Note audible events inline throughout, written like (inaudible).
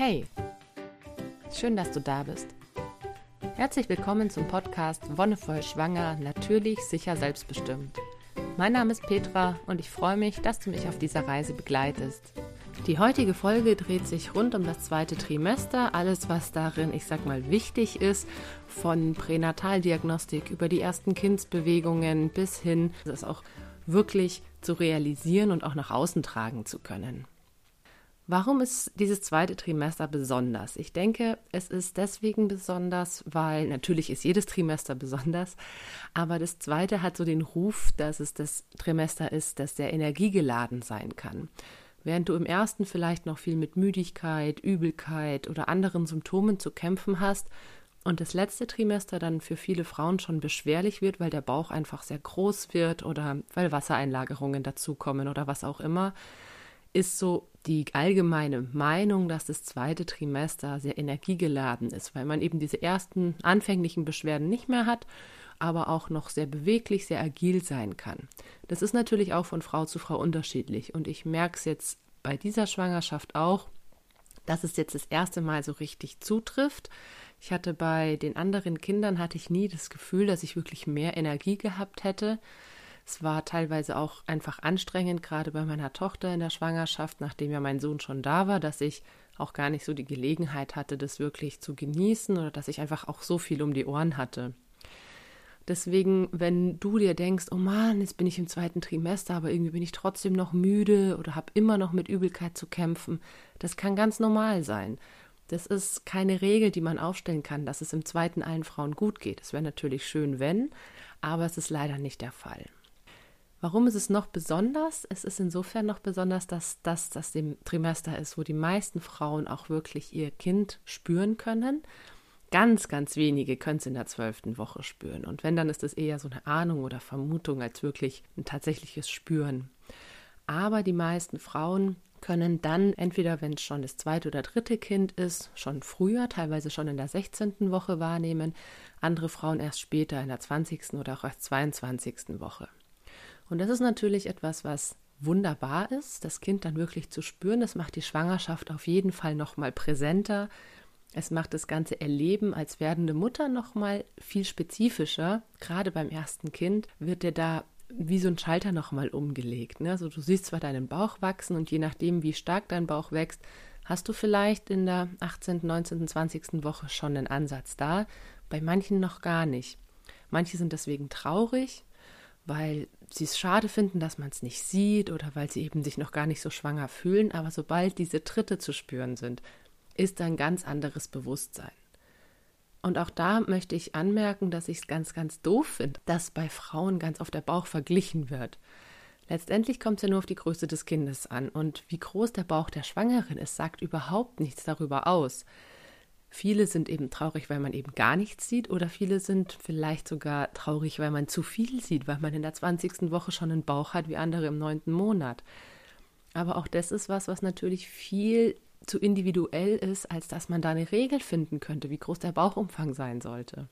Hey, schön, dass du da bist. Herzlich willkommen zum Podcast Wonnevoll Schwanger, natürlich, sicher, selbstbestimmt. Mein Name ist Petra und ich freue mich, dass du mich auf dieser Reise begleitest. Die heutige Folge dreht sich rund um das zweite Trimester, alles was darin, ich sag mal, wichtig ist, von Pränataldiagnostik über die ersten Kindsbewegungen bis hin, das auch wirklich zu realisieren und auch nach außen tragen zu können. Warum ist dieses zweite Trimester besonders? Ich denke, es ist deswegen besonders, weil natürlich ist jedes Trimester besonders, aber das zweite hat so den Ruf, dass es das Trimester ist, das sehr energiegeladen sein kann. Während du im ersten vielleicht noch viel mit Müdigkeit, Übelkeit oder anderen Symptomen zu kämpfen hast und das letzte Trimester dann für viele Frauen schon beschwerlich wird, weil der Bauch einfach sehr groß wird oder weil Wassereinlagerungen dazukommen oder was auch immer, ist so die allgemeine Meinung, dass das zweite Trimester sehr energiegeladen ist, weil man eben diese ersten anfänglichen Beschwerden nicht mehr hat, aber auch noch sehr beweglich, sehr agil sein kann. Das ist natürlich auch von Frau zu Frau unterschiedlich und ich merke es jetzt bei dieser Schwangerschaft auch, dass es jetzt das erste Mal so richtig zutrifft. Ich hatte bei den anderen Kindern hatte ich nie das Gefühl, dass ich wirklich mehr Energie gehabt hätte. Es war teilweise auch einfach anstrengend, gerade bei meiner Tochter in der Schwangerschaft, nachdem ja mein Sohn schon da war, dass ich auch gar nicht so die Gelegenheit hatte, das wirklich zu genießen oder dass ich einfach auch so viel um die Ohren hatte. Deswegen, wenn du dir denkst, oh Mann, jetzt bin ich im zweiten Trimester, aber irgendwie bin ich trotzdem noch müde oder habe immer noch mit Übelkeit zu kämpfen, das kann ganz normal sein. Das ist keine Regel, die man aufstellen kann, dass es im zweiten allen Frauen gut geht. Es wäre natürlich schön, wenn, aber es ist leider nicht der Fall. Warum ist es noch besonders? Es ist insofern noch besonders, dass das das dem Trimester ist, wo die meisten Frauen auch wirklich ihr Kind spüren können. Ganz, ganz wenige können es in der zwölften Woche spüren. Und wenn, dann ist es eher so eine Ahnung oder Vermutung als wirklich ein tatsächliches Spüren. Aber die meisten Frauen können dann entweder, wenn es schon das zweite oder dritte Kind ist, schon früher, teilweise schon in der 16. Woche wahrnehmen, andere Frauen erst später in der 20. oder auch erst 22. Woche. Und das ist natürlich etwas, was wunderbar ist, das Kind dann wirklich zu spüren. Das macht die Schwangerschaft auf jeden Fall noch mal präsenter. Es macht das ganze Erleben als werdende Mutter noch mal viel spezifischer. Gerade beim ersten Kind wird dir da wie so ein Schalter noch mal umgelegt. Ne? Also du siehst zwar deinen Bauch wachsen und je nachdem, wie stark dein Bauch wächst, hast du vielleicht in der 18., 19., 20. Woche schon einen Ansatz da. Bei manchen noch gar nicht. Manche sind deswegen traurig, weil sie es schade finden, dass man es nicht sieht oder weil sie eben sich noch gar nicht so schwanger fühlen. Aber sobald diese Tritte zu spüren sind, ist ein ganz anderes Bewusstsein. Und auch da möchte ich anmerken, dass ich es ganz, ganz doof finde, dass bei Frauen ganz oft der Bauch verglichen wird. Letztendlich kommt es ja nur auf die Größe des Kindes an. Und wie groß der Bauch der Schwangeren ist, sagt überhaupt nichts darüber aus. Viele sind eben traurig, weil man eben gar nichts sieht, oder viele sind vielleicht sogar traurig, weil man zu viel sieht, weil man in der 20. Woche schon einen Bauch hat wie andere im neunten Monat. Aber auch das ist was, was natürlich viel zu individuell ist, als dass man da eine Regel finden könnte, wie groß der Bauchumfang sein sollte.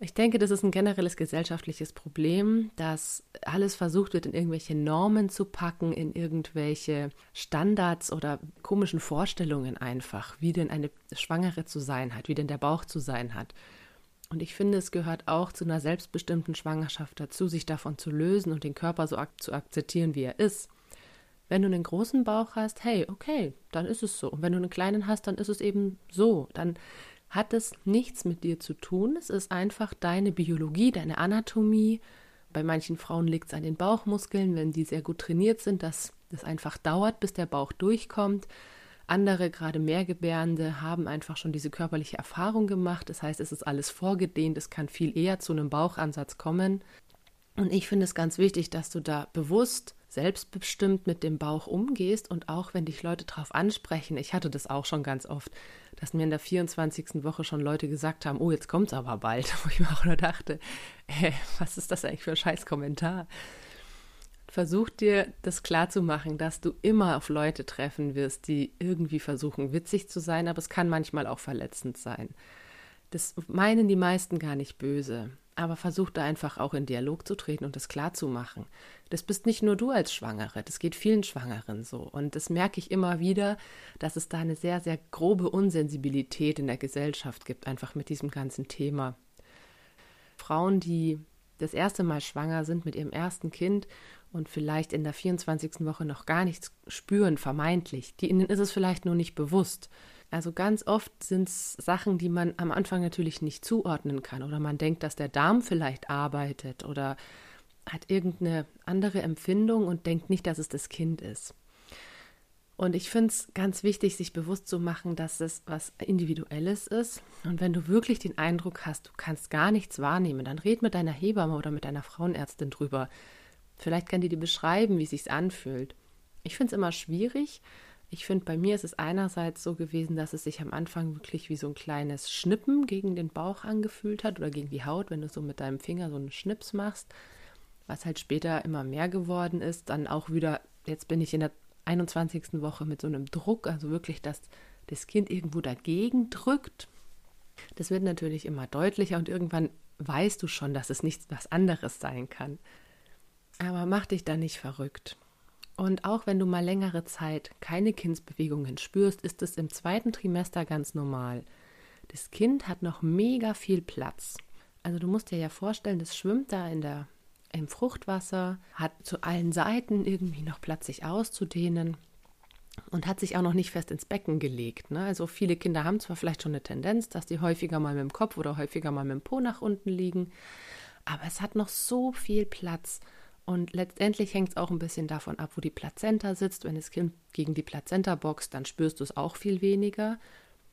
Ich denke, das ist ein generelles gesellschaftliches Problem, dass alles versucht wird, in irgendwelche Normen zu packen, in irgendwelche Standards oder komischen Vorstellungen einfach, wie denn eine Schwangere zu sein hat, wie denn der Bauch zu sein hat. Und ich finde, es gehört auch zu einer selbstbestimmten Schwangerschaft dazu, sich davon zu lösen und den Körper so ak zu akzeptieren, wie er ist. Wenn du einen großen Bauch hast, hey, okay, dann ist es so. Und wenn du einen kleinen hast, dann ist es eben so. Dann hat es nichts mit dir zu tun. Es ist einfach deine Biologie, deine Anatomie. Bei manchen Frauen liegt es an den Bauchmuskeln, wenn die sehr gut trainiert sind, dass es einfach dauert, bis der Bauch durchkommt. Andere, gerade Mehrgebärende, haben einfach schon diese körperliche Erfahrung gemacht. Das heißt, es ist alles vorgedehnt, es kann viel eher zu einem Bauchansatz kommen. Und ich finde es ganz wichtig, dass du da bewusst selbstbestimmt mit dem Bauch umgehst und auch wenn dich Leute darauf ansprechen, ich hatte das auch schon ganz oft, dass mir in der 24. Woche schon Leute gesagt haben, oh, jetzt kommt es aber bald, (laughs) wo ich mir auch nur dachte, äh, was ist das eigentlich für ein scheiß Kommentar? Versuch dir das klarzumachen, dass du immer auf Leute treffen wirst, die irgendwie versuchen, witzig zu sein, aber es kann manchmal auch verletzend sein. Das meinen die meisten gar nicht böse. Aber versuch da einfach auch in Dialog zu treten und das klar zu machen. Das bist nicht nur du als Schwangere, das geht vielen Schwangeren so. Und das merke ich immer wieder, dass es da eine sehr, sehr grobe Unsensibilität in der Gesellschaft gibt, einfach mit diesem ganzen Thema. Frauen, die das erste Mal schwanger sind mit ihrem ersten Kind und vielleicht in der 24. Woche noch gar nichts spüren, vermeintlich, die, ihnen ist es vielleicht nur nicht bewusst. Also ganz oft sind es Sachen, die man am Anfang natürlich nicht zuordnen kann oder man denkt, dass der Darm vielleicht arbeitet oder hat irgendeine andere Empfindung und denkt nicht, dass es das Kind ist. Und ich finde es ganz wichtig, sich bewusst zu machen, dass es was Individuelles ist. Und wenn du wirklich den Eindruck hast, du kannst gar nichts wahrnehmen, dann red mit deiner Hebamme oder mit deiner Frauenärztin drüber. Vielleicht kann die dir beschreiben, wie es sich anfühlt. Ich finde es immer schwierig, ich finde, bei mir ist es einerseits so gewesen, dass es sich am Anfang wirklich wie so ein kleines Schnippen gegen den Bauch angefühlt hat oder gegen die Haut, wenn du so mit deinem Finger so einen Schnips machst, was halt später immer mehr geworden ist. Dann auch wieder, jetzt bin ich in der 21. Woche mit so einem Druck, also wirklich, dass das Kind irgendwo dagegen drückt. Das wird natürlich immer deutlicher und irgendwann weißt du schon, dass es nichts was anderes sein kann. Aber mach dich da nicht verrückt. Und auch wenn du mal längere Zeit keine Kindsbewegungen spürst, ist es im zweiten Trimester ganz normal. Das Kind hat noch mega viel Platz. Also du musst dir ja vorstellen, das schwimmt da in der, im Fruchtwasser, hat zu allen Seiten irgendwie noch Platz, sich auszudehnen und hat sich auch noch nicht fest ins Becken gelegt. Ne? Also viele Kinder haben zwar vielleicht schon eine Tendenz, dass die häufiger mal mit dem Kopf oder häufiger mal mit dem Po nach unten liegen, aber es hat noch so viel Platz. Und letztendlich hängt es auch ein bisschen davon ab, wo die Plazenta sitzt. Wenn das Kind gegen die Plazenta boxt, dann spürst du es auch viel weniger.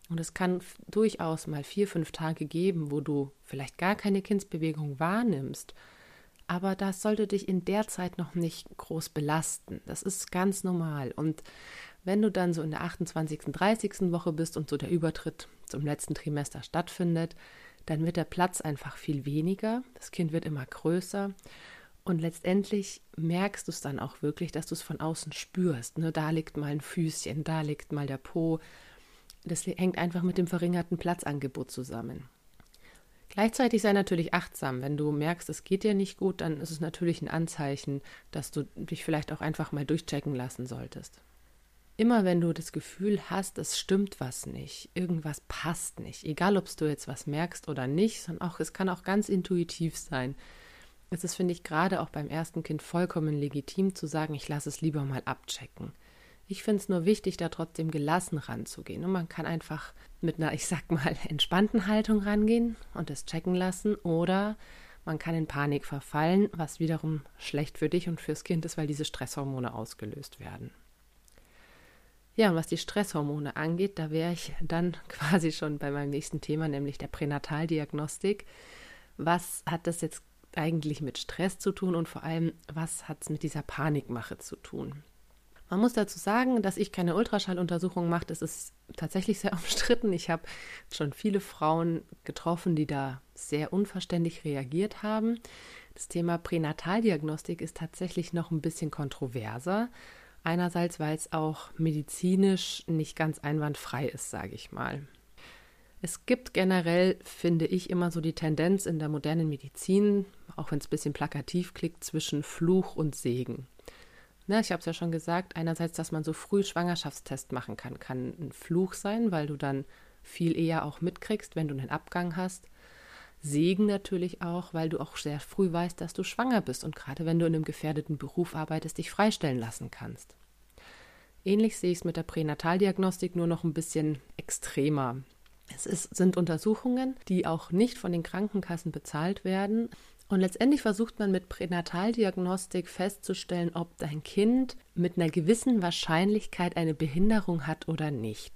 Und es kann durchaus mal vier, fünf Tage geben, wo du vielleicht gar keine Kindsbewegung wahrnimmst. Aber das sollte dich in der Zeit noch nicht groß belasten. Das ist ganz normal. Und wenn du dann so in der 28., 30. Woche bist und so der Übertritt zum letzten Trimester stattfindet, dann wird der Platz einfach viel weniger. Das Kind wird immer größer. Und letztendlich merkst du es dann auch wirklich, dass du es von außen spürst. Ne? Da liegt mal ein Füßchen, da liegt mal der Po. Das hängt einfach mit dem verringerten Platzangebot zusammen. Gleichzeitig sei natürlich achtsam. Wenn du merkst, es geht dir nicht gut, dann ist es natürlich ein Anzeichen, dass du dich vielleicht auch einfach mal durchchecken lassen solltest. Immer wenn du das Gefühl hast, es stimmt was nicht, irgendwas passt nicht, egal ob du jetzt was merkst oder nicht, sondern auch es kann auch ganz intuitiv sein, es ist, finde ich, gerade auch beim ersten Kind vollkommen legitim zu sagen, ich lasse es lieber mal abchecken. Ich finde es nur wichtig, da trotzdem gelassen ranzugehen. Und man kann einfach mit einer, ich sag mal, (laughs) entspannten Haltung rangehen und es checken lassen. Oder man kann in Panik verfallen, was wiederum schlecht für dich und fürs Kind ist, weil diese Stresshormone ausgelöst werden. Ja, und was die Stresshormone angeht, da wäre ich dann (laughs) quasi schon bei meinem nächsten Thema, nämlich der Pränataldiagnostik. Was hat das jetzt eigentlich mit Stress zu tun und vor allem, was hat es mit dieser Panikmache zu tun? Man muss dazu sagen, dass ich keine Ultraschalluntersuchung mache. Das ist tatsächlich sehr (laughs) umstritten. Ich habe schon viele Frauen getroffen, die da sehr unverständlich reagiert haben. Das Thema Pränataldiagnostik ist tatsächlich noch ein bisschen kontroverser. Einerseits, weil es auch medizinisch nicht ganz einwandfrei ist, sage ich mal. Es gibt generell, finde ich, immer so die Tendenz in der modernen Medizin, auch wenn es ein bisschen plakativ klingt, zwischen Fluch und Segen. Ne, ich habe es ja schon gesagt, einerseits, dass man so früh Schwangerschaftstest machen kann, kann ein Fluch sein, weil du dann viel eher auch mitkriegst, wenn du einen Abgang hast. Segen natürlich auch, weil du auch sehr früh weißt, dass du schwanger bist und gerade wenn du in einem gefährdeten Beruf arbeitest, dich freistellen lassen kannst. Ähnlich sehe ich es mit der Pränataldiagnostik nur noch ein bisschen extremer. Es ist, sind Untersuchungen, die auch nicht von den Krankenkassen bezahlt werden. Und letztendlich versucht man mit Pränataldiagnostik festzustellen, ob dein Kind mit einer gewissen Wahrscheinlichkeit eine Behinderung hat oder nicht.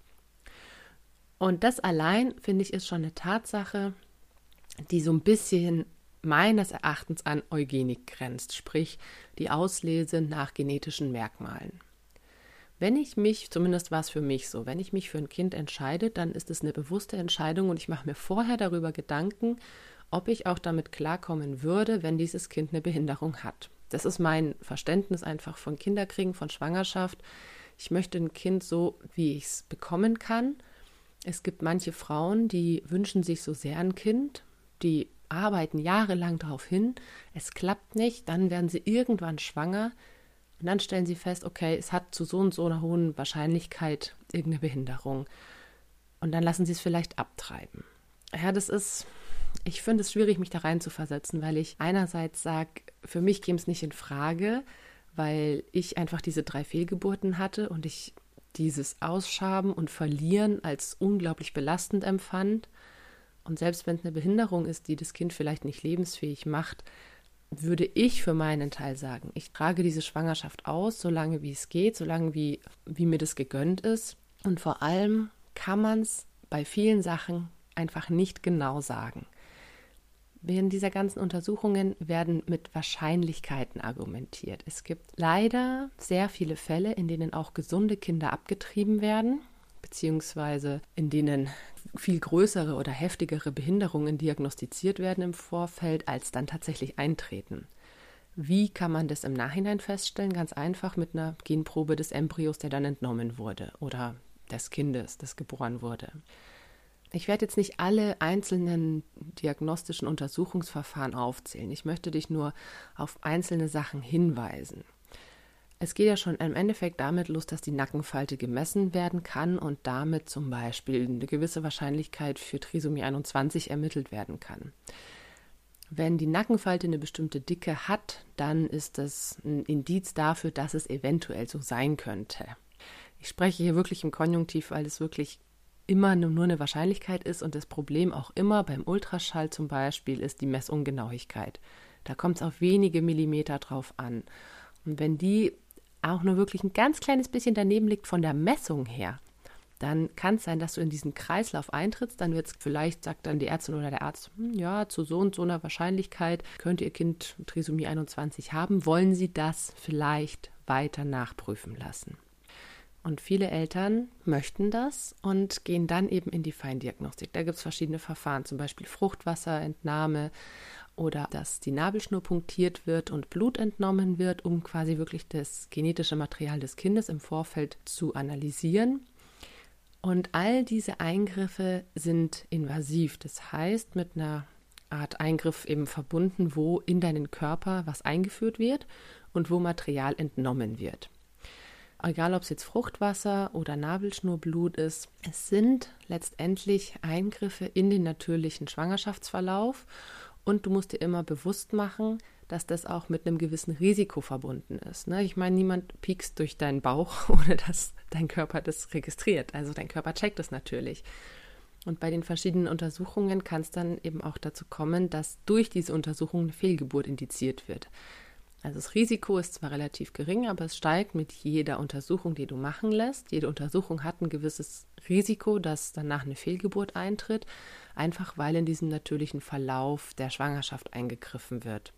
Und das allein, finde ich, ist schon eine Tatsache, die so ein bisschen meines Erachtens an Eugenik grenzt, sprich die Auslese nach genetischen Merkmalen. Wenn ich mich, zumindest war es für mich so, wenn ich mich für ein Kind entscheide, dann ist es eine bewusste Entscheidung und ich mache mir vorher darüber Gedanken, ob ich auch damit klarkommen würde, wenn dieses Kind eine Behinderung hat. Das ist mein Verständnis einfach von Kinderkriegen, von Schwangerschaft. Ich möchte ein Kind so, wie ich es bekommen kann. Es gibt manche Frauen, die wünschen sich so sehr ein Kind, die arbeiten jahrelang darauf hin, es klappt nicht, dann werden sie irgendwann schwanger und dann stellen sie fest, okay, es hat zu so und so einer hohen Wahrscheinlichkeit irgendeine Behinderung. Und dann lassen sie es vielleicht abtreiben. Ja, das ist, ich finde es schwierig, mich da rein zu versetzen, weil ich einerseits sage, für mich käme es nicht in Frage, weil ich einfach diese drei Fehlgeburten hatte und ich dieses Ausschaben und Verlieren als unglaublich belastend empfand. Und selbst wenn es eine Behinderung ist, die das Kind vielleicht nicht lebensfähig macht, würde ich für meinen Teil sagen, ich trage diese Schwangerschaft aus, solange wie es geht, solange wie, wie mir das gegönnt ist. Und vor allem kann man es bei vielen Sachen einfach nicht genau sagen. Während dieser ganzen Untersuchungen werden mit Wahrscheinlichkeiten argumentiert. Es gibt leider sehr viele Fälle, in denen auch gesunde Kinder abgetrieben werden, beziehungsweise in denen viel größere oder heftigere Behinderungen diagnostiziert werden im Vorfeld, als dann tatsächlich eintreten. Wie kann man das im Nachhinein feststellen? Ganz einfach mit einer Genprobe des Embryos, der dann entnommen wurde oder des Kindes, das geboren wurde. Ich werde jetzt nicht alle einzelnen diagnostischen Untersuchungsverfahren aufzählen. Ich möchte dich nur auf einzelne Sachen hinweisen. Es geht ja schon im Endeffekt damit los, dass die Nackenfalte gemessen werden kann und damit zum Beispiel eine gewisse Wahrscheinlichkeit für Trisomie 21 ermittelt werden kann. Wenn die Nackenfalte eine bestimmte Dicke hat, dann ist das ein Indiz dafür, dass es eventuell so sein könnte. Ich spreche hier wirklich im Konjunktiv, weil es wirklich immer nur eine Wahrscheinlichkeit ist und das Problem auch immer beim Ultraschall zum Beispiel ist die Messungenauigkeit. Da kommt es auf wenige Millimeter drauf an. Und wenn die auch nur wirklich ein ganz kleines bisschen daneben liegt von der Messung her, dann kann es sein, dass du in diesen Kreislauf eintrittst. Dann wird es vielleicht, sagt dann die Ärztin oder der Arzt, hm, ja, zu so und so einer Wahrscheinlichkeit könnte Ihr Kind Trisomie 21 haben. Wollen Sie das vielleicht weiter nachprüfen lassen? Und viele Eltern möchten das und gehen dann eben in die Feindiagnostik. Da gibt es verschiedene Verfahren, zum Beispiel Fruchtwasserentnahme oder dass die Nabelschnur punktiert wird und Blut entnommen wird, um quasi wirklich das genetische Material des Kindes im Vorfeld zu analysieren. Und all diese Eingriffe sind invasiv, das heißt mit einer Art Eingriff eben verbunden, wo in deinen Körper was eingeführt wird und wo Material entnommen wird egal ob es jetzt Fruchtwasser oder Nabelschnurblut ist, es sind letztendlich Eingriffe in den natürlichen Schwangerschaftsverlauf und du musst dir immer bewusst machen, dass das auch mit einem gewissen Risiko verbunden ist. Ne? Ich meine, niemand piekst durch deinen Bauch, (laughs) ohne dass dein Körper das registriert. Also dein Körper checkt es natürlich. Und bei den verschiedenen Untersuchungen kann es dann eben auch dazu kommen, dass durch diese Untersuchung eine Fehlgeburt indiziert wird. Also das Risiko ist zwar relativ gering, aber es steigt mit jeder Untersuchung, die du machen lässt. Jede Untersuchung hat ein gewisses Risiko, dass danach eine Fehlgeburt eintritt, einfach weil in diesem natürlichen Verlauf der Schwangerschaft eingegriffen wird.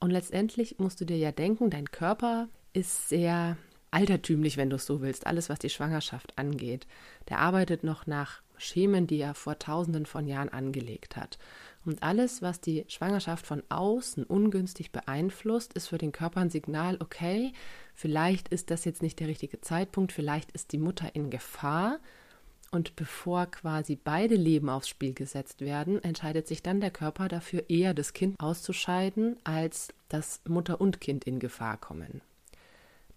Und letztendlich musst du dir ja denken, dein Körper ist sehr altertümlich, wenn du es so willst, alles was die Schwangerschaft angeht. Der arbeitet noch nach Schemen, die er vor tausenden von Jahren angelegt hat. Und alles, was die Schwangerschaft von außen ungünstig beeinflusst, ist für den Körper ein Signal, okay, vielleicht ist das jetzt nicht der richtige Zeitpunkt, vielleicht ist die Mutter in Gefahr. Und bevor quasi beide Leben aufs Spiel gesetzt werden, entscheidet sich dann der Körper dafür, eher das Kind auszuscheiden, als dass Mutter und Kind in Gefahr kommen.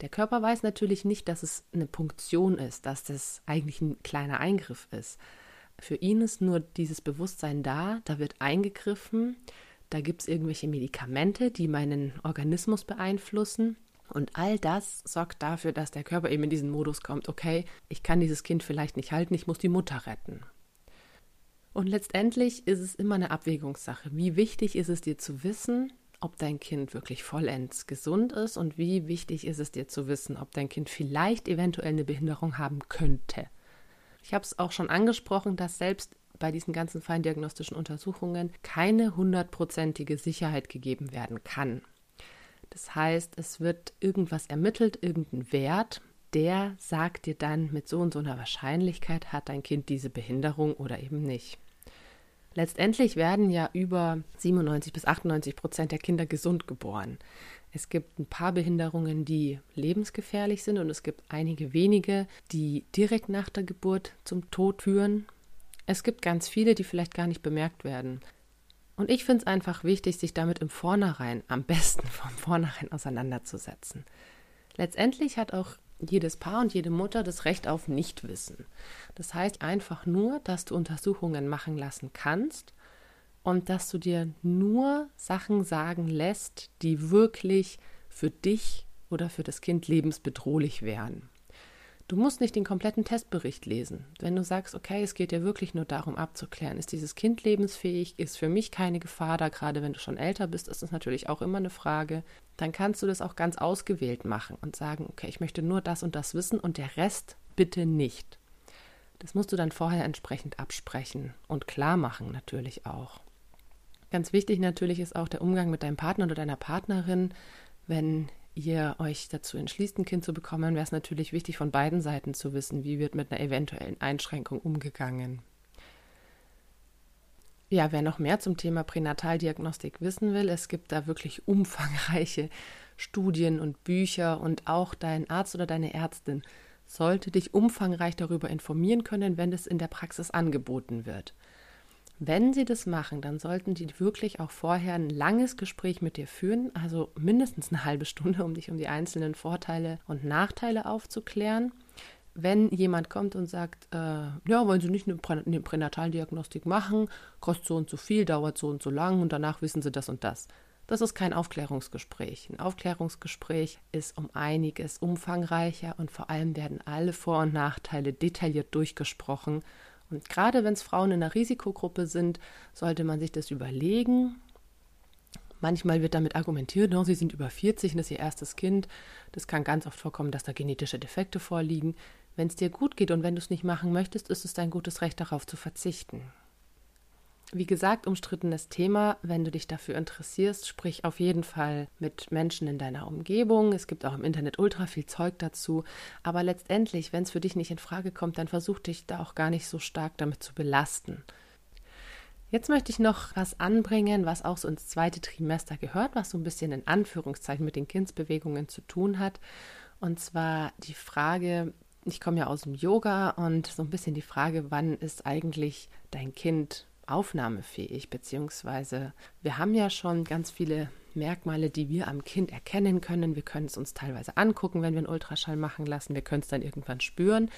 Der Körper weiß natürlich nicht, dass es eine Punktion ist, dass das eigentlich ein kleiner Eingriff ist. Für ihn ist nur dieses Bewusstsein da, da wird eingegriffen, da gibt es irgendwelche Medikamente, die meinen Organismus beeinflussen. Und all das sorgt dafür, dass der Körper eben in diesen Modus kommt, okay, ich kann dieses Kind vielleicht nicht halten, ich muss die Mutter retten. Und letztendlich ist es immer eine Abwägungssache. Wie wichtig ist es dir zu wissen, ob dein Kind wirklich vollends gesund ist und wie wichtig ist es dir zu wissen, ob dein Kind vielleicht eventuell eine Behinderung haben könnte. Ich habe es auch schon angesprochen, dass selbst bei diesen ganzen feindiagnostischen Untersuchungen keine hundertprozentige Sicherheit gegeben werden kann. Das heißt, es wird irgendwas ermittelt, irgendein Wert, der sagt dir dann mit so und so einer Wahrscheinlichkeit, hat dein Kind diese Behinderung oder eben nicht. Letztendlich werden ja über 97 bis 98 Prozent der Kinder gesund geboren. Es gibt ein paar Behinderungen, die lebensgefährlich sind und es gibt einige wenige, die direkt nach der Geburt zum Tod führen. Es gibt ganz viele, die vielleicht gar nicht bemerkt werden. Und ich finde es einfach wichtig, sich damit im Vornherein, am besten (laughs) vom Vornherein auseinanderzusetzen. Letztendlich hat auch jedes Paar und jede Mutter das Recht auf Nichtwissen. Das heißt einfach nur, dass du Untersuchungen machen lassen kannst und dass du dir nur Sachen sagen lässt, die wirklich für dich oder für das Kind lebensbedrohlich wären. Du musst nicht den kompletten Testbericht lesen. Wenn du sagst, okay, es geht dir wirklich nur darum abzuklären, ist dieses Kind lebensfähig, ist für mich keine Gefahr da, gerade wenn du schon älter bist, ist das natürlich auch immer eine Frage, dann kannst du das auch ganz ausgewählt machen und sagen, okay, ich möchte nur das und das wissen und der Rest bitte nicht. Das musst du dann vorher entsprechend absprechen und klar machen natürlich auch. Ganz wichtig natürlich ist auch der Umgang mit deinem Partner oder deiner Partnerin, wenn ihr euch dazu entschließt, ein Kind zu bekommen, wäre es natürlich wichtig, von beiden Seiten zu wissen, wie wird mit einer eventuellen Einschränkung umgegangen. Ja, wer noch mehr zum Thema Pränataldiagnostik wissen will, es gibt da wirklich umfangreiche Studien und Bücher und auch dein Arzt oder deine Ärztin sollte dich umfangreich darüber informieren können, wenn es in der Praxis angeboten wird. Wenn sie das machen, dann sollten die wirklich auch vorher ein langes Gespräch mit dir führen, also mindestens eine halbe Stunde, um dich um die einzelnen Vorteile und Nachteile aufzuklären. Wenn jemand kommt und sagt, äh, ja, wollen Sie nicht eine, Prä eine Pränataldiagnostik machen, kostet so und so viel, dauert so und so lang und danach wissen Sie das und das. Das ist kein Aufklärungsgespräch. Ein Aufklärungsgespräch ist um einiges umfangreicher und vor allem werden alle Vor- und Nachteile detailliert durchgesprochen und gerade wenn es Frauen in einer Risikogruppe sind, sollte man sich das überlegen. Manchmal wird damit argumentiert, no, sie sind über 40 und das ist ihr erstes Kind. Das kann ganz oft vorkommen, dass da genetische Defekte vorliegen. Wenn es dir gut geht und wenn du es nicht machen möchtest, ist es dein gutes Recht darauf zu verzichten. Wie gesagt, umstrittenes Thema. Wenn du dich dafür interessierst, sprich auf jeden Fall mit Menschen in deiner Umgebung. Es gibt auch im Internet ultra viel Zeug dazu. Aber letztendlich, wenn es für dich nicht in Frage kommt, dann versuch dich da auch gar nicht so stark damit zu belasten. Jetzt möchte ich noch was anbringen, was auch so ins zweite Trimester gehört, was so ein bisschen in Anführungszeichen mit den Kindsbewegungen zu tun hat. Und zwar die Frage, ich komme ja aus dem Yoga und so ein bisschen die Frage, wann ist eigentlich dein Kind aufnahmefähig, beziehungsweise wir haben ja schon ganz viele Merkmale, die wir am Kind erkennen können. Wir können es uns teilweise angucken, wenn wir einen Ultraschall machen lassen. Wir können es dann irgendwann spüren.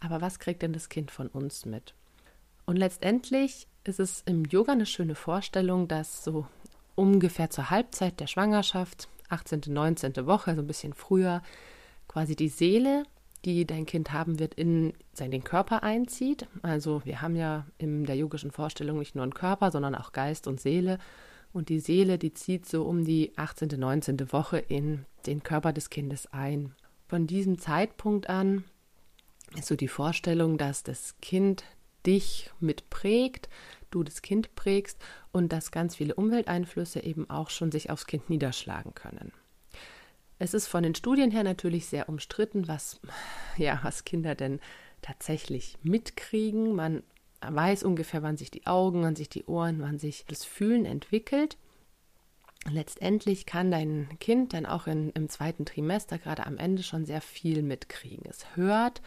Aber was kriegt denn das Kind von uns mit? Und letztendlich ist es im Yoga eine schöne Vorstellung, dass so ungefähr zur Halbzeit der Schwangerschaft, 18., 19. Woche, also ein bisschen früher, quasi die Seele die dein Kind haben wird, in seinen Körper einzieht. Also wir haben ja in der yogischen Vorstellung nicht nur einen Körper, sondern auch Geist und Seele. Und die Seele, die zieht so um die 18., 19. Woche in den Körper des Kindes ein. Von diesem Zeitpunkt an ist so die Vorstellung, dass das Kind dich mitprägt, du das Kind prägst und dass ganz viele Umwelteinflüsse eben auch schon sich aufs Kind niederschlagen können. Es ist von den Studien her natürlich sehr umstritten, was, ja, was Kinder denn tatsächlich mitkriegen. Man weiß ungefähr, wann sich die Augen, wann sich die Ohren, wann sich das Fühlen entwickelt. Letztendlich kann dein Kind dann auch in, im zweiten Trimester, gerade am Ende, schon sehr viel mitkriegen. Es hört,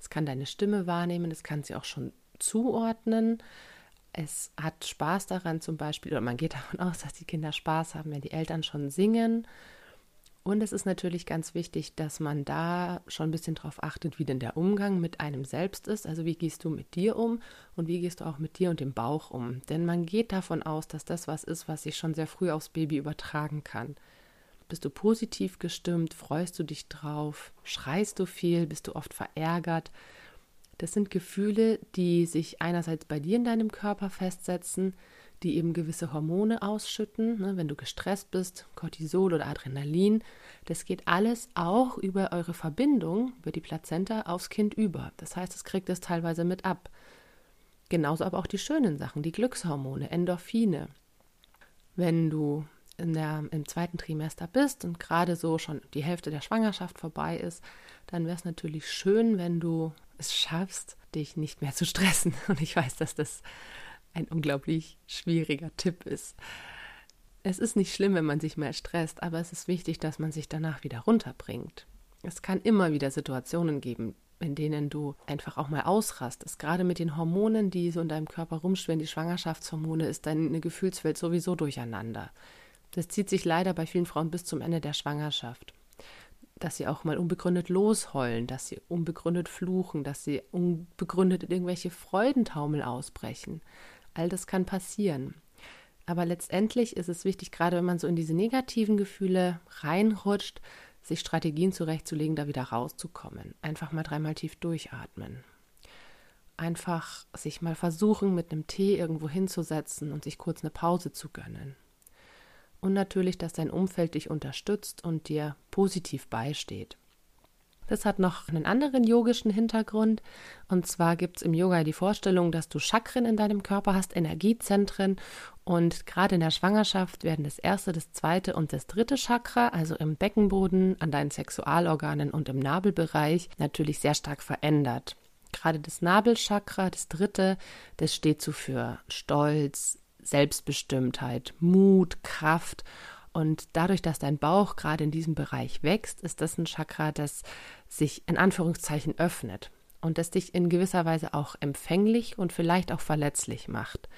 es kann deine Stimme wahrnehmen, es kann sie auch schon zuordnen. Es hat Spaß daran zum Beispiel, oder man geht davon aus, dass die Kinder Spaß haben, wenn die Eltern schon singen und es ist natürlich ganz wichtig, dass man da schon ein bisschen drauf achtet, wie denn der Umgang mit einem selbst ist. Also wie gehst du mit dir um und wie gehst du auch mit dir und dem Bauch um. Denn man geht davon aus, dass das was ist, was sich schon sehr früh aufs Baby übertragen kann. Bist du positiv gestimmt? Freust du dich drauf? Schreist du viel? Bist du oft verärgert? Das sind Gefühle, die sich einerseits bei dir in deinem Körper festsetzen, die eben gewisse Hormone ausschütten, ne, wenn du gestresst bist, Cortisol oder Adrenalin. Das geht alles auch über eure Verbindung, über die Plazenta aufs Kind über. Das heißt, es kriegt es teilweise mit ab. Genauso aber auch die schönen Sachen, die Glückshormone, Endorphine. Wenn du der, im zweiten Trimester bist und gerade so schon die Hälfte der Schwangerschaft vorbei ist, dann wäre es natürlich schön, wenn du es schaffst, dich nicht mehr zu stressen. (laughs) Und ich weiß, dass das ein unglaublich schwieriger Tipp ist. Es ist nicht schlimm, wenn man sich mehr stresst, aber es ist wichtig, dass man sich danach wieder runterbringt. Es kann immer wieder Situationen geben, in denen du einfach auch mal ausrastest. Gerade mit den Hormonen, die so in deinem Körper rumschwirren, die Schwangerschaftshormone, ist deine Gefühlswelt sowieso durcheinander. Das zieht sich leider bei vielen Frauen bis zum Ende der Schwangerschaft. Dass sie auch mal unbegründet losheulen, dass sie unbegründet fluchen, dass sie unbegründet in irgendwelche Freudentaumel ausbrechen. All das kann passieren. Aber letztendlich ist es wichtig, gerade wenn man so in diese negativen Gefühle reinrutscht, sich Strategien zurechtzulegen, da wieder rauszukommen. Einfach mal dreimal tief durchatmen. Einfach sich mal versuchen, mit einem Tee irgendwo hinzusetzen und sich kurz eine Pause zu gönnen. Und natürlich, dass dein Umfeld dich unterstützt und dir positiv beisteht. Das hat noch einen anderen yogischen Hintergrund. Und zwar gibt es im Yoga die Vorstellung, dass du Chakren in deinem Körper hast, Energiezentren. Und gerade in der Schwangerschaft werden das erste, das zweite und das dritte Chakra, also im Beckenboden, an deinen Sexualorganen und im Nabelbereich, natürlich sehr stark verändert. Gerade das Nabelchakra, das dritte, das steht so für Stolz, Selbstbestimmtheit, Mut, Kraft und dadurch, dass dein Bauch gerade in diesem Bereich wächst, ist das ein Chakra, das sich in Anführungszeichen öffnet und das dich in gewisser Weise auch empfänglich und vielleicht auch verletzlich macht.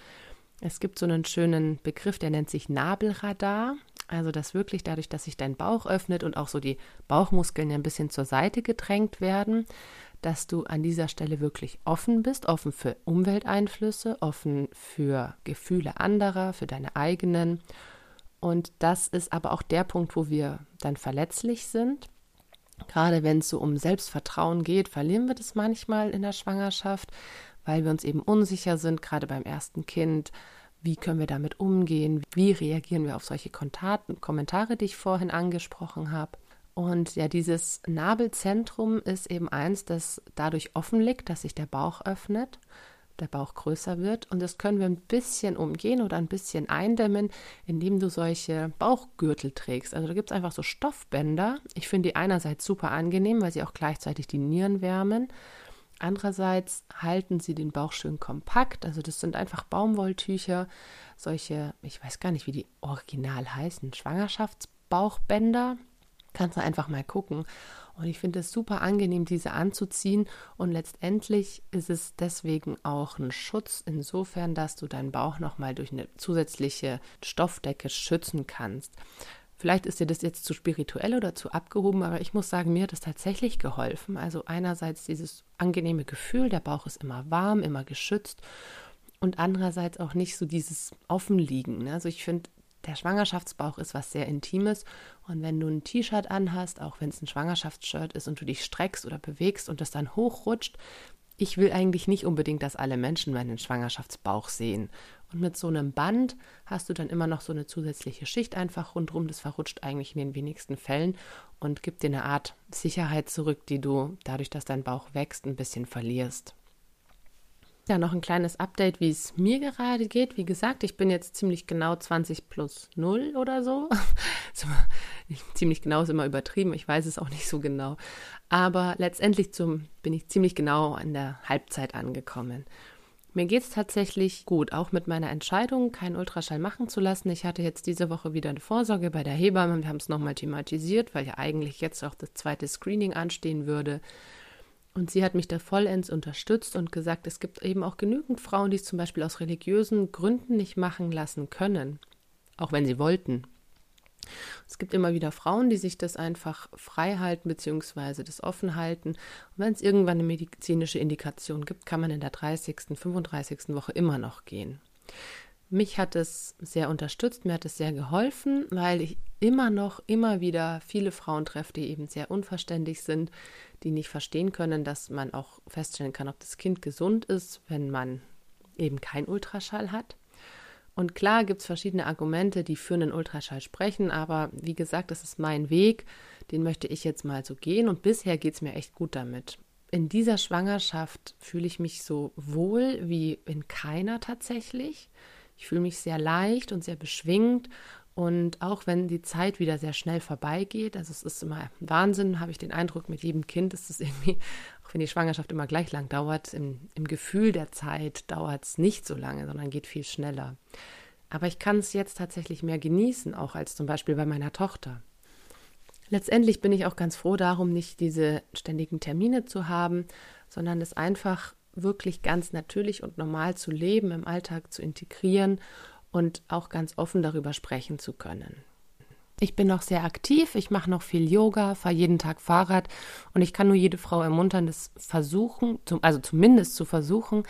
Es gibt so einen schönen Begriff, der nennt sich Nabelradar. Also, dass wirklich dadurch, dass sich dein Bauch öffnet und auch so die Bauchmuskeln ein bisschen zur Seite gedrängt werden, dass du an dieser Stelle wirklich offen bist, offen für Umwelteinflüsse, offen für Gefühle anderer, für deine eigenen und das ist aber auch der Punkt, wo wir dann verletzlich sind. Gerade wenn es so um Selbstvertrauen geht, verlieren wir das manchmal in der Schwangerschaft, weil wir uns eben unsicher sind, gerade beim ersten Kind. Wie können wir damit umgehen? Wie reagieren wir auf solche Kommentare, die ich vorhin angesprochen habe? Und ja, dieses Nabelzentrum ist eben eins, das dadurch offen liegt, dass sich der Bauch öffnet der Bauch größer wird. Und das können wir ein bisschen umgehen oder ein bisschen eindämmen, indem du solche Bauchgürtel trägst. Also da gibt es einfach so Stoffbänder. Ich finde die einerseits super angenehm, weil sie auch gleichzeitig die Nieren wärmen. Andererseits halten sie den Bauch schön kompakt. Also das sind einfach Baumwolltücher, solche, ich weiß gar nicht, wie die original heißen, Schwangerschaftsbauchbänder. Kannst du einfach mal gucken. Und ich finde es super angenehm, diese anzuziehen. Und letztendlich ist es deswegen auch ein Schutz, insofern, dass du deinen Bauch nochmal durch eine zusätzliche Stoffdecke schützen kannst. Vielleicht ist dir das jetzt zu spirituell oder zu abgehoben, aber ich muss sagen, mir hat es tatsächlich geholfen. Also einerseits dieses angenehme Gefühl, der Bauch ist immer warm, immer geschützt und andererseits auch nicht so dieses Offenliegen. Ne? Also ich finde, der Schwangerschaftsbauch ist was sehr Intimes und wenn du ein T-Shirt anhast, auch wenn es ein Schwangerschaftsshirt ist und du dich streckst oder bewegst und das dann hochrutscht, ich will eigentlich nicht unbedingt, dass alle Menschen meinen Schwangerschaftsbauch sehen. Und mit so einem Band hast du dann immer noch so eine zusätzliche Schicht einfach rundherum. Das verrutscht eigentlich in den wenigsten Fällen und gibt dir eine Art Sicherheit zurück, die du dadurch, dass dein Bauch wächst, ein bisschen verlierst. Ja, noch ein kleines Update, wie es mir gerade geht. Wie gesagt, ich bin jetzt ziemlich genau 20 plus 0 oder so. (laughs) ziemlich genau ist immer übertrieben, ich weiß es auch nicht so genau. Aber letztendlich zum, bin ich ziemlich genau an der Halbzeit angekommen. Mir geht es tatsächlich gut, auch mit meiner Entscheidung, keinen Ultraschall machen zu lassen. Ich hatte jetzt diese Woche wieder eine Vorsorge bei der Hebamme. Wir haben es nochmal thematisiert, weil ja eigentlich jetzt auch das zweite Screening anstehen würde. Und sie hat mich da vollends unterstützt und gesagt, es gibt eben auch genügend Frauen, die es zum Beispiel aus religiösen Gründen nicht machen lassen können, auch wenn sie wollten. Es gibt immer wieder Frauen, die sich das einfach frei halten bzw. das offen halten. Und wenn es irgendwann eine medizinische Indikation gibt, kann man in der 30., 35. Woche immer noch gehen. Mich hat es sehr unterstützt, mir hat es sehr geholfen, weil ich immer noch, immer wieder viele Frauen treffe, die eben sehr unverständlich sind, die nicht verstehen können, dass man auch feststellen kann, ob das Kind gesund ist, wenn man eben kein Ultraschall hat. Und klar gibt es verschiedene Argumente, die für einen Ultraschall sprechen, aber wie gesagt, das ist mein Weg, den möchte ich jetzt mal so gehen und bisher geht es mir echt gut damit. In dieser Schwangerschaft fühle ich mich so wohl wie in keiner tatsächlich. Ich fühle mich sehr leicht und sehr beschwingt und auch wenn die Zeit wieder sehr schnell vorbeigeht, also es ist immer Wahnsinn, habe ich den Eindruck, mit jedem Kind ist es irgendwie, (laughs) auch wenn die Schwangerschaft immer gleich lang dauert, im, im Gefühl der Zeit dauert es nicht so lange, sondern geht viel schneller. Aber ich kann es jetzt tatsächlich mehr genießen, auch als zum Beispiel bei meiner Tochter. Letztendlich bin ich auch ganz froh darum, nicht diese ständigen Termine zu haben, sondern es einfach wirklich ganz natürlich und normal zu leben, im Alltag zu integrieren und auch ganz offen darüber sprechen zu können. Ich bin noch sehr aktiv, ich mache noch viel Yoga, fahre jeden Tag Fahrrad und ich kann nur jede Frau ermuntern, das versuchen, also zumindest zu versuchen,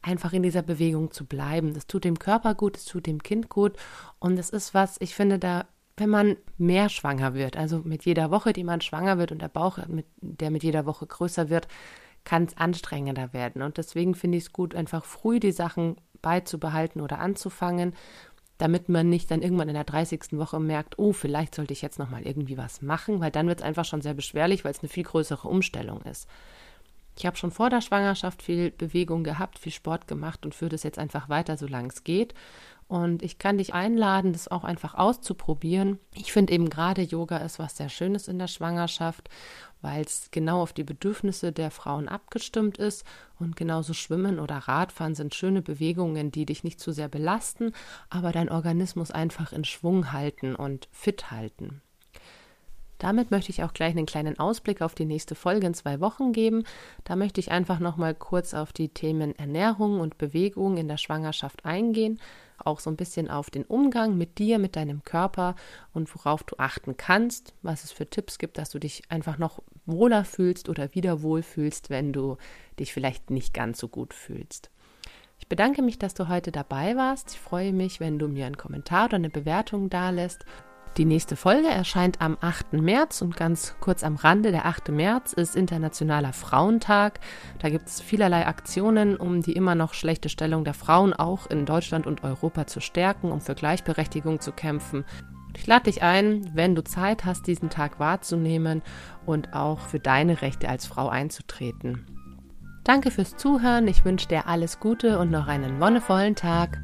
einfach in dieser Bewegung zu bleiben. Das tut dem Körper gut, es tut dem Kind gut und es ist was, ich finde, da, wenn man mehr schwanger wird, also mit jeder Woche, die man schwanger wird und der Bauch, mit, der mit jeder Woche größer wird, kann es anstrengender werden. Und deswegen finde ich es gut, einfach früh die Sachen beizubehalten oder anzufangen damit man nicht dann irgendwann in der 30. Woche merkt, oh, vielleicht sollte ich jetzt noch mal irgendwie was machen, weil dann wird es einfach schon sehr beschwerlich, weil es eine viel größere Umstellung ist. Ich habe schon vor der Schwangerschaft viel Bewegung gehabt, viel Sport gemacht und führe das jetzt einfach weiter, solange es geht. Und ich kann dich einladen, das auch einfach auszuprobieren. Ich finde eben gerade Yoga ist was sehr Schönes in der Schwangerschaft, weil es genau auf die Bedürfnisse der Frauen abgestimmt ist. Und genauso Schwimmen oder Radfahren sind schöne Bewegungen, die dich nicht zu sehr belasten, aber dein Organismus einfach in Schwung halten und fit halten. Damit möchte ich auch gleich einen kleinen Ausblick auf die nächste Folge in zwei Wochen geben. Da möchte ich einfach noch mal kurz auf die Themen Ernährung und Bewegung in der Schwangerschaft eingehen, auch so ein bisschen auf den Umgang mit dir, mit deinem Körper und worauf du achten kannst, was es für Tipps gibt, dass du dich einfach noch wohler fühlst oder wieder wohl fühlst, wenn du dich vielleicht nicht ganz so gut fühlst. Ich bedanke mich, dass du heute dabei warst. Ich freue mich, wenn du mir einen Kommentar oder eine Bewertung dalässt die nächste Folge erscheint am 8. März und ganz kurz am Rande, der 8. März ist Internationaler Frauentag. Da gibt es vielerlei Aktionen, um die immer noch schlechte Stellung der Frauen auch in Deutschland und Europa zu stärken, um für Gleichberechtigung zu kämpfen. Ich lade dich ein, wenn du Zeit hast, diesen Tag wahrzunehmen und auch für deine Rechte als Frau einzutreten. Danke fürs Zuhören, ich wünsche dir alles Gute und noch einen wonnevollen Tag.